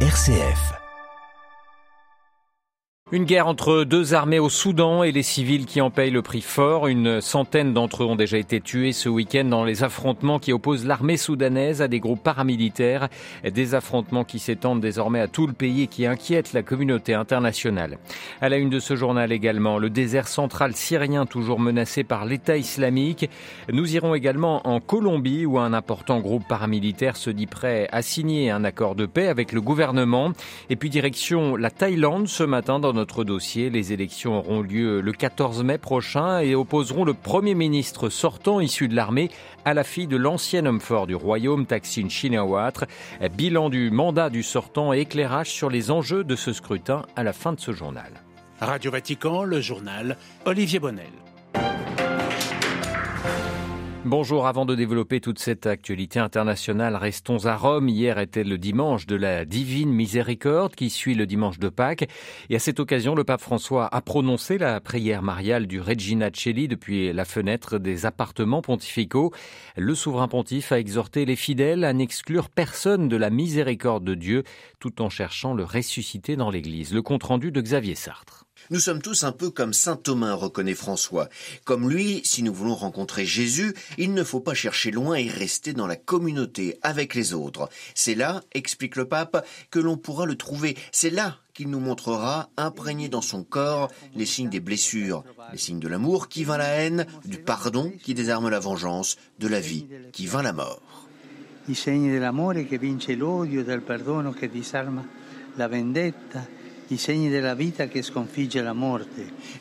RCF. Une guerre entre deux armées au Soudan et les civils qui en payent le prix fort. Une centaine d'entre eux ont déjà été tués ce week-end dans les affrontements qui opposent l'armée soudanaise à des groupes paramilitaires. Des affrontements qui s'étendent désormais à tout le pays et qui inquiètent la communauté internationale. À la une de ce journal également, le désert central syrien toujours menacé par l'État islamique. Nous irons également en Colombie où un important groupe paramilitaire se dit prêt à signer un accord de paix avec le gouvernement. Et puis direction la Thaïlande ce matin dans notre dossier. Les élections auront lieu le 14 mai prochain et opposeront le Premier ministre sortant issu de l'armée à la fille de l'ancien homme fort du royaume, Taksin Shinawatra. Bilan du mandat du sortant et éclairage sur les enjeux de ce scrutin à la fin de ce journal. Radio Vatican, le journal Olivier Bonnel. Bonjour, avant de développer toute cette actualité internationale, restons à Rome. Hier était le dimanche de la divine miséricorde qui suit le dimanche de Pâques. Et à cette occasion, le pape François a prononcé la prière mariale du Regina Celli depuis la fenêtre des appartements pontificaux. Le souverain pontife a exhorté les fidèles à n'exclure personne de la miséricorde de Dieu tout en cherchant le ressuscité dans l'église. Le compte rendu de Xavier Sartre. Nous sommes tous un peu comme saint Thomas, reconnaît François. Comme lui, si nous voulons rencontrer Jésus, il ne faut pas chercher loin et rester dans la communauté avec les autres. C'est là, explique le pape, que l'on pourra le trouver. C'est là qu'il nous montrera, imprégné dans son corps, les signes des blessures, les signes de l'amour qui vint la haine, du pardon qui désarme la vengeance, de la vie qui vint la mort.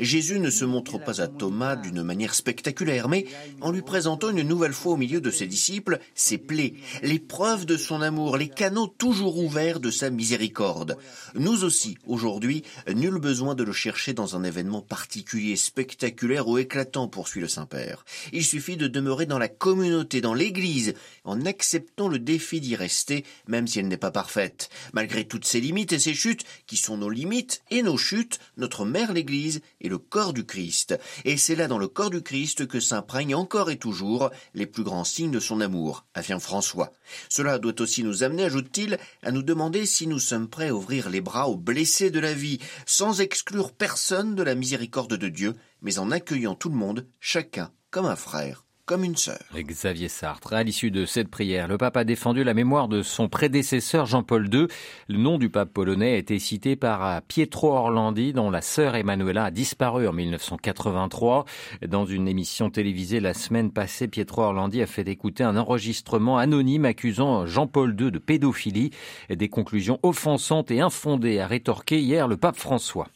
Jésus ne se montre pas à Thomas d'une manière spectaculaire, mais en lui présentant une nouvelle fois au milieu de ses disciples ses plaies, les preuves de son amour, les canaux toujours ouverts de sa miséricorde. Nous aussi, aujourd'hui, nul besoin de le chercher dans un événement particulier, spectaculaire ou éclatant, poursuit le Saint-Père. Il suffit de demeurer dans la communauté, dans l'Église, en acceptant le défi d'y rester, même si elle n'est pas parfaite. Malgré toutes ses limites et ses chutes, qui sont nos limites et nos chutes, notre mère l'Église est le corps du Christ. Et c'est là dans le corps du Christ que s'imprègnent encore et toujours les plus grands signes de son amour, affirme François. Cela doit aussi nous amener, ajoute-t-il, à nous demander si nous sommes prêts à ouvrir les bras aux blessés de la vie, sans exclure personne de la miséricorde de Dieu, mais en accueillant tout le monde, chacun comme un frère comme une sœur. Xavier Sartre. À l'issue de cette prière, le pape a défendu la mémoire de son prédécesseur Jean-Paul II. Le nom du pape polonais a été cité par Pietro Orlandi, dont la sœur Emanuela a disparu en 1983. Dans une émission télévisée la semaine passée, Pietro Orlandi a fait écouter un enregistrement anonyme accusant Jean-Paul II de pédophilie des conclusions offensantes et infondées a rétorqué hier le pape François.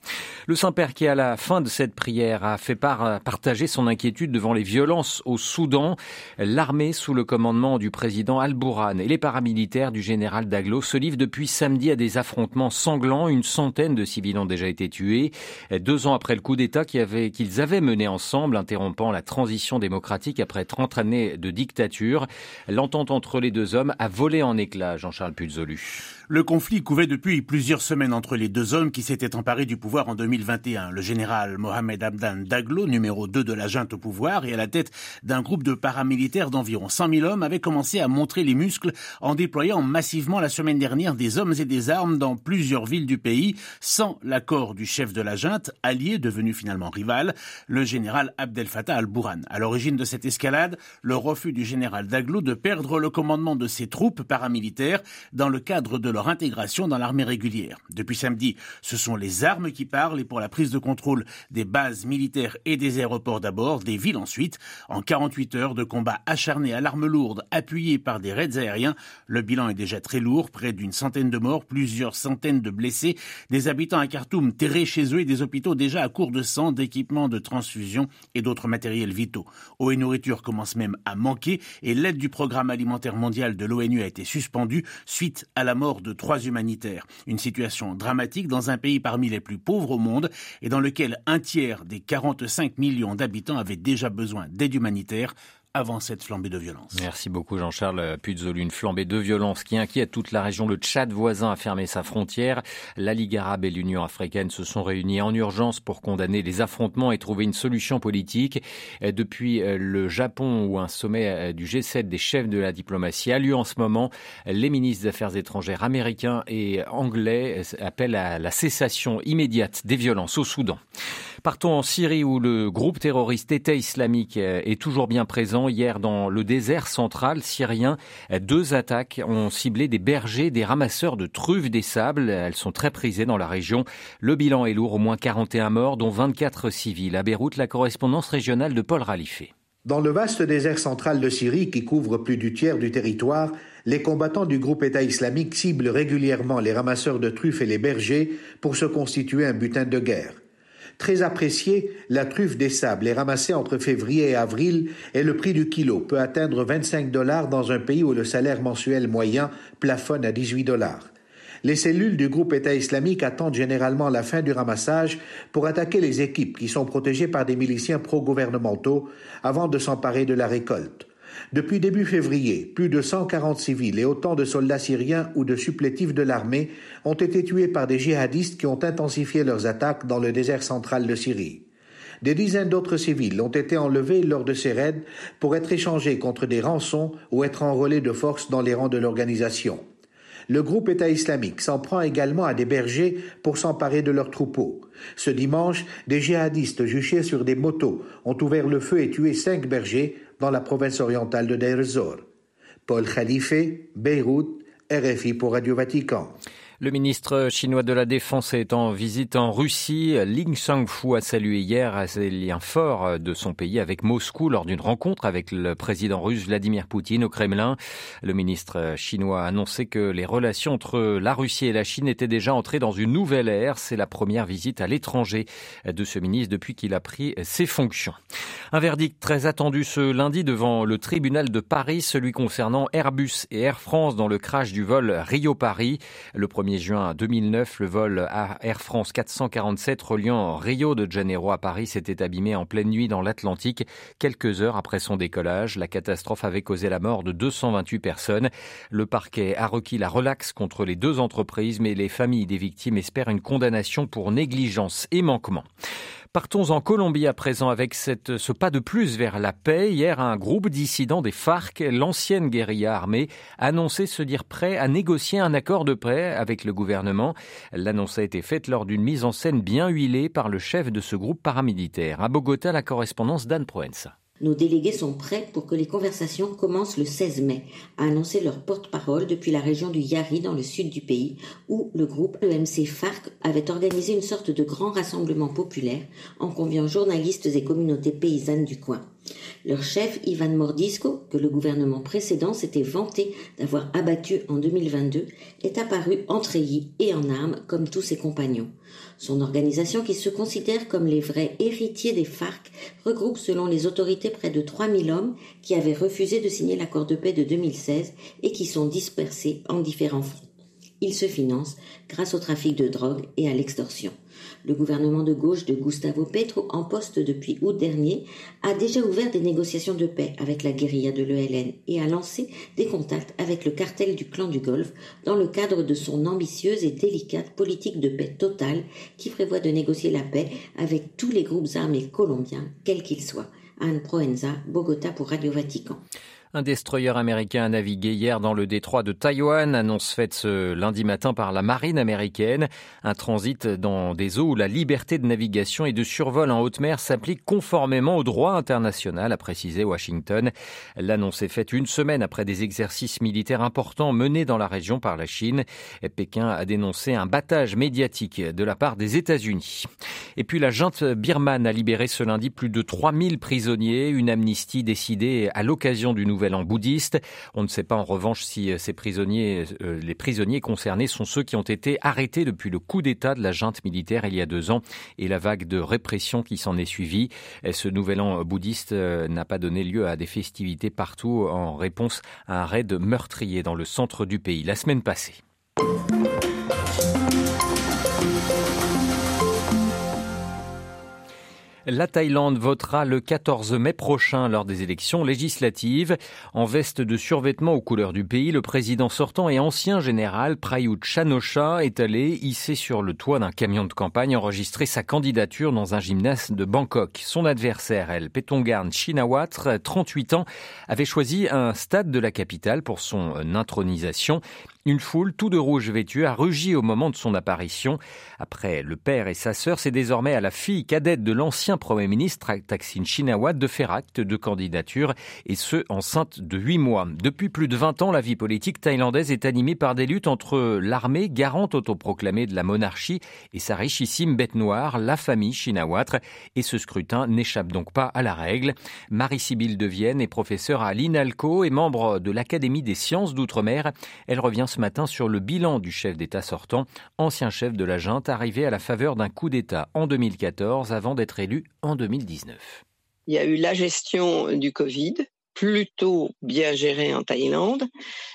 Le Saint-Père qui, à la fin de cette prière, a fait part, partager son inquiétude devant les violences au Soudan, l'armée sous le commandement du président Al-Bourhan et les paramilitaires du général Daglo se livrent depuis samedi à des affrontements sanglants. Une centaine de civils ont déjà été tués. Deux ans après le coup d'État qu'ils avaient, mené ensemble, interrompant la transition démocratique après 30 années de dictature, l'entente entre les deux hommes a volé en éclats, Jean-Charles Puzolu. Le conflit couvait depuis plusieurs semaines entre les deux hommes qui s'étaient emparés du pouvoir en 2021. Le général Mohamed Abdan Daglo, numéro 2 de la junte au pouvoir et à la tête d'un groupe de paramilitaires d'environ 100 000 hommes, avait commencé à montrer les muscles en déployant massivement la semaine dernière des hommes et des armes dans plusieurs villes du pays, sans l'accord du chef de la junte, allié devenu finalement rival, le général Abdel Fattah al-Bourhan. À l'origine de cette escalade, le refus du général Daglo de perdre le commandement de ses troupes paramilitaires dans le cadre de leur intégration dans l'armée régulière. Depuis samedi, ce sont les armes qui parlent et pour la prise de contrôle des bases militaires et des aéroports d'abord, des villes ensuite. En 48 heures de combats acharnés à l'arme lourde, appuyés par des raids aériens, le bilan est déjà très lourd, près d'une centaine de morts, plusieurs centaines de blessés, des habitants à Khartoum terrés chez eux et des hôpitaux déjà à court de sang, d'équipements de transfusion et d'autres matériels vitaux. Eau et nourriture commencent même à manquer et l'aide du programme alimentaire mondial de l'ONU a été suspendue suite à la mort de trois humanitaires. Une situation dramatique dans un pays parmi les plus pauvres au monde et dans lequel un tiers des 45 millions d'habitants avaient déjà besoin d'aide humanitaire avant cette flambée de violence. Merci beaucoup Jean-Charles Puzzolu. Une flambée de violence qui inquiète toute la région. Le Tchad voisin a fermé sa frontière. La Ligue arabe et l'Union africaine se sont réunis en urgence pour condamner les affrontements et trouver une solution politique. Depuis le Japon où un sommet du G7 des chefs de la diplomatie a lieu en ce moment, les ministres des Affaires étrangères américains et anglais appellent à la cessation immédiate des violences au Soudan. Partons en Syrie où le groupe terroriste État islamique est toujours bien présent. Hier, dans le désert central syrien, deux attaques ont ciblé des bergers, des ramasseurs de truffes des sables. Elles sont très prisées dans la région. Le bilan est lourd, au moins 41 morts, dont 24 civils. À Beyrouth, la correspondance régionale de Paul Ralifé. Dans le vaste désert central de Syrie qui couvre plus du tiers du territoire, les combattants du groupe État islamique ciblent régulièrement les ramasseurs de truffes et les bergers pour se constituer un butin de guerre. Très appréciée, la truffe des sables est ramassée entre février et avril et le prix du kilo peut atteindre 25 dollars dans un pays où le salaire mensuel moyen plafonne à 18 dollars. Les cellules du groupe État islamique attendent généralement la fin du ramassage pour attaquer les équipes qui sont protégées par des miliciens pro-gouvernementaux avant de s'emparer de la récolte. Depuis début février, plus de 140 civils et autant de soldats syriens ou de supplétifs de l'armée ont été tués par des djihadistes qui ont intensifié leurs attaques dans le désert central de Syrie. Des dizaines d'autres civils ont été enlevés lors de ces raids pour être échangés contre des rançons ou être enrôlés de force dans les rangs de l'organisation. Le groupe État islamique s'en prend également à des bergers pour s'emparer de leurs troupeaux. Ce dimanche, des djihadistes juchés sur des motos ont ouvert le feu et tué cinq bergers dans la province orientale de Deir. Paul Khalife, Beyrouth, RFI pour Radio Vatican. Le ministre chinois de la Défense est en visite en Russie. Ling Shangfu a salué hier ses liens forts de son pays avec Moscou lors d'une rencontre avec le président russe Vladimir Poutine au Kremlin. Le ministre chinois a annoncé que les relations entre la Russie et la Chine étaient déjà entrées dans une nouvelle ère. C'est la première visite à l'étranger de ce ministre depuis qu'il a pris ses fonctions. Un verdict très attendu ce lundi devant le tribunal de Paris, celui concernant Airbus et Air France dans le crash du vol Rio-Paris. 1er juin 2009, le vol Air France 447 reliant Rio de Janeiro à Paris s'était abîmé en pleine nuit dans l'Atlantique. Quelques heures après son décollage, la catastrophe avait causé la mort de 228 personnes. Le parquet a requis la relaxe contre les deux entreprises, mais les familles des victimes espèrent une condamnation pour négligence et manquement. Partons en Colombie à présent avec ce pas de plus vers la paix. Hier, un groupe dissidents des FARC, l'ancienne guérilla armée, annonçait se dire prêt à négocier un accord de paix avec le gouvernement. L'annonce a été faite lors d'une mise en scène bien huilée par le chef de ce groupe paramilitaire. À Bogota, la correspondance d'Anne Proenza. Nos délégués sont prêts pour que les conversations commencent le 16 mai, a annoncé leur porte-parole depuis la région du Yari dans le sud du pays, où le groupe EMC FARC avait organisé une sorte de grand rassemblement populaire en conviant journalistes et communautés paysannes du coin. Leur chef, Ivan Mordisco, que le gouvernement précédent s'était vanté d'avoir abattu en 2022, est apparu en treillis et en armes comme tous ses compagnons. Son organisation, qui se considère comme les vrais héritiers des FARC, regroupe selon les autorités près de 3000 hommes qui avaient refusé de signer l'accord de paix de 2016 et qui sont dispersés en différents fronts. Ils se financent grâce au trafic de drogue et à l'extorsion. Le gouvernement de gauche de Gustavo Petro, en poste depuis août dernier, a déjà ouvert des négociations de paix avec la guérilla de l'ELN et a lancé des contacts avec le cartel du clan du Golfe dans le cadre de son ambitieuse et délicate politique de paix totale qui prévoit de négocier la paix avec tous les groupes armés colombiens, quels qu'ils soient. Anne Proenza, Bogota pour Radio Vatican. Un destroyer américain a navigué hier dans le détroit de Taïwan, annonce faite ce lundi matin par la marine américaine. Un transit dans des eaux où la liberté de navigation et de survol en haute mer s'applique conformément au droit international, a précisé Washington. L'annonce est faite une semaine après des exercices militaires importants menés dans la région par la Chine. Pékin a dénoncé un battage médiatique de la part des États-Unis. Et puis la junte birmane a libéré ce lundi plus de 3000 prisonniers, une amnistie décidée à l'occasion du nouveau nouvel an bouddhiste. On ne sait pas en revanche si euh, ces prisonniers, euh, les prisonniers concernés sont ceux qui ont été arrêtés depuis le coup d'État de la junte militaire il y a deux ans et la vague de répression qui s'en est suivie. Ce nouvel an bouddhiste euh, n'a pas donné lieu à des festivités partout en réponse à un raid meurtrier dans le centre du pays la semaine passée. La Thaïlande votera le 14 mai prochain lors des élections législatives. En veste de survêtement aux couleurs du pays, le président sortant et ancien général Prayut Chanosha est allé hisser sur le toit d'un camion de campagne enregistrer sa candidature dans un gymnase de Bangkok. Son adversaire, El Petongarn Shinawatra, 38 ans, avait choisi un stade de la capitale pour son intronisation. Une foule tout de rouge vêtue a rugi au moment de son apparition. Après le père et sa sœur, c'est désormais à la fille cadette de l'ancien Premier ministre Thaksin Shinawat de faire acte de candidature, et ce, enceinte de huit mois. Depuis plus de 20 ans, la vie politique thaïlandaise est animée par des luttes entre l'armée, garante autoproclamée de la monarchie, et sa richissime bête noire, la famille Shinawatra, et ce scrutin n'échappe donc pas à la règle. Marie-Sibylle de Vienne est professeure à l'INALCO et membre de l'Académie des sciences d'outre-mer. Elle revient ce matin sur le bilan du chef d'État sortant, ancien chef de la junte, arrivé à la faveur d'un coup d'État en 2014 avant d'être élu en 2019. Il y a eu la gestion du Covid, plutôt bien gérée en Thaïlande,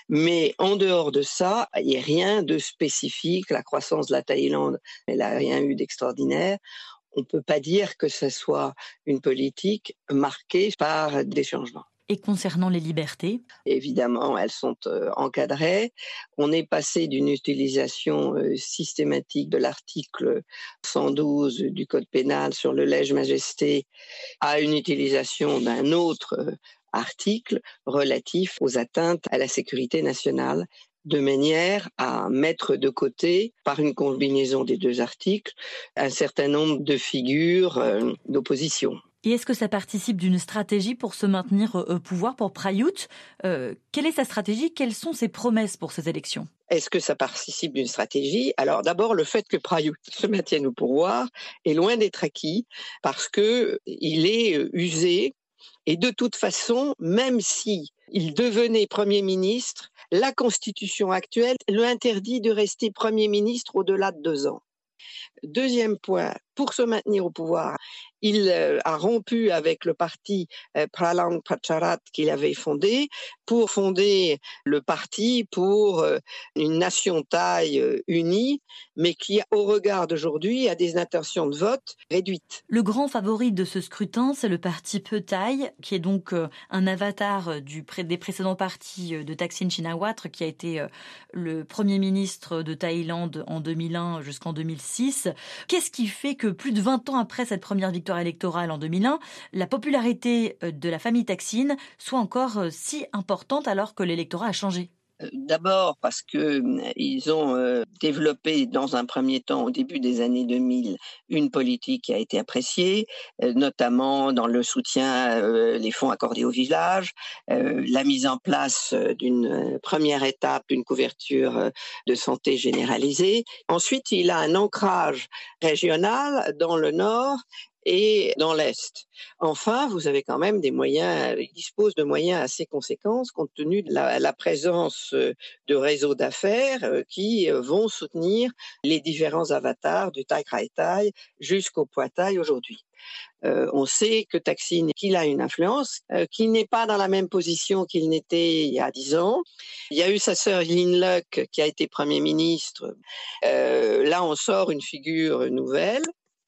mais en dehors de ça, il n'y a rien de spécifique. La croissance de la Thaïlande, elle n'a rien eu d'extraordinaire. On ne peut pas dire que ce soit une politique marquée par des changements. Et concernant les libertés? Évidemment, elles sont euh, encadrées. On est passé d'une utilisation euh, systématique de l'article 112 du Code pénal sur le lège-majesté à une utilisation d'un autre euh, article relatif aux atteintes à la sécurité nationale de manière à mettre de côté, par une combinaison des deux articles, un certain nombre de figures d'opposition. Et est-ce que ça participe d'une stratégie pour se maintenir au pouvoir pour Prayut euh, Quelle est sa stratégie? Quelles sont ses promesses pour ces élections? Est-ce que ça participe d'une stratégie? Alors d'abord, le fait que Prayut se maintienne au pouvoir est loin d'être acquis parce que il est euh, usé et de toute façon, même si il devenait Premier ministre, la Constitution actuelle le interdit de rester Premier ministre au-delà de deux ans. Deuxième point, pour se maintenir au pouvoir, il euh, a rompu avec le parti euh, Pralang Pracharat qu'il avait fondé pour fonder le parti pour euh, une nation thaï unie, mais qui, au regard d'aujourd'hui, a des intentions de vote réduites. Le grand favori de ce scrutin, c'est le parti Pheu-Thai, qui est donc un avatar des précédents partis de Thaksin Shinawatra, qui a été le premier ministre de Thaïlande en 2001 jusqu'en 2006. Qu'est-ce qui fait que plus de 20 ans après cette première victoire électorale en 2001, la popularité euh, de la famille Taksin soit encore euh, si importante alors que l'électorat a changé? D'abord parce qu'ils ont développé dans un premier temps, au début des années 2000, une politique qui a été appréciée, notamment dans le soutien les fonds accordés aux villages, la mise en place d'une première étape d'une couverture de santé généralisée. Ensuite, il a un ancrage régional dans le nord et dans l'Est. Enfin, vous avez quand même des moyens, il dispose de moyens assez conséquents compte tenu de la, présence euh, de réseaux d'affaires euh, qui euh, vont soutenir les différents avatars du Thai Kraï Thai jusqu'au Thai aujourd'hui. on sait que Taksin, qu'il a une influence, qu'il n'est pas dans la même position qu'il n'était il y a dix ans. Il y a eu sa sœur Lin Luck qui a été Premier ministre. là, on sort une figure nouvelle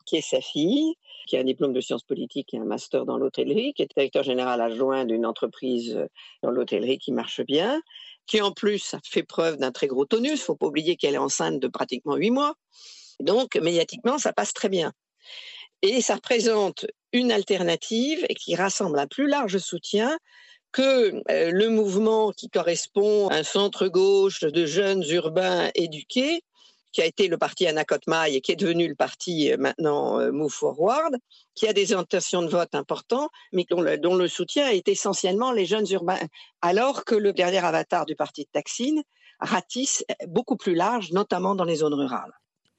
qui est sa fille, qui a un diplôme de sciences politiques et un master dans l'hôtellerie, qui est directeur général adjoint d'une entreprise euh, dans l'hôtellerie qui marche bien, qui en plus fait preuve d'un très gros tonus. Faut pas oublier qu'elle est enceinte de pratiquement huit mois. Donc, médiatiquement, ça passe très bien. Et ça représente une alternative et qui rassemble un plus large soutien que euh, le mouvement qui correspond à un centre gauche de jeunes urbains éduqués qui a été le parti Anakotmai et qui est devenu le parti euh, maintenant euh, Move Forward, qui a des intentions de vote importantes, mais dont le, dont le soutien est essentiellement les jeunes urbains, alors que le dernier avatar du parti de Taksin ratisse beaucoup plus large, notamment dans les zones rurales.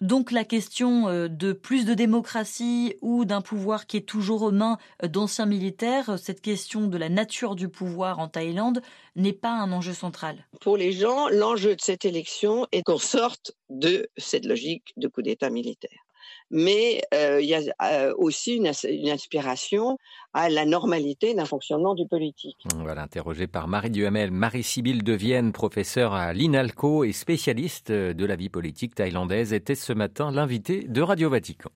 Donc la question euh, de plus de démocratie ou d'un pouvoir qui est toujours aux mains euh, d'anciens militaires, euh, cette question de la nature du pouvoir en Thaïlande n'est pas un enjeu central. Pour les gens, l'enjeu de cette élection est qu'on sorte de cette logique de coup d'État militaire mais euh, il y a euh, aussi une, inspiration à la normalité d'un fonctionnement du politique. Voilà, interrogé par Marie Duhamel, Marie-Sibylle de Vienne, professeure à l'INALCO et spécialiste de la vie politique thaïlandaise, était ce matin l'invité de Radio Vatican.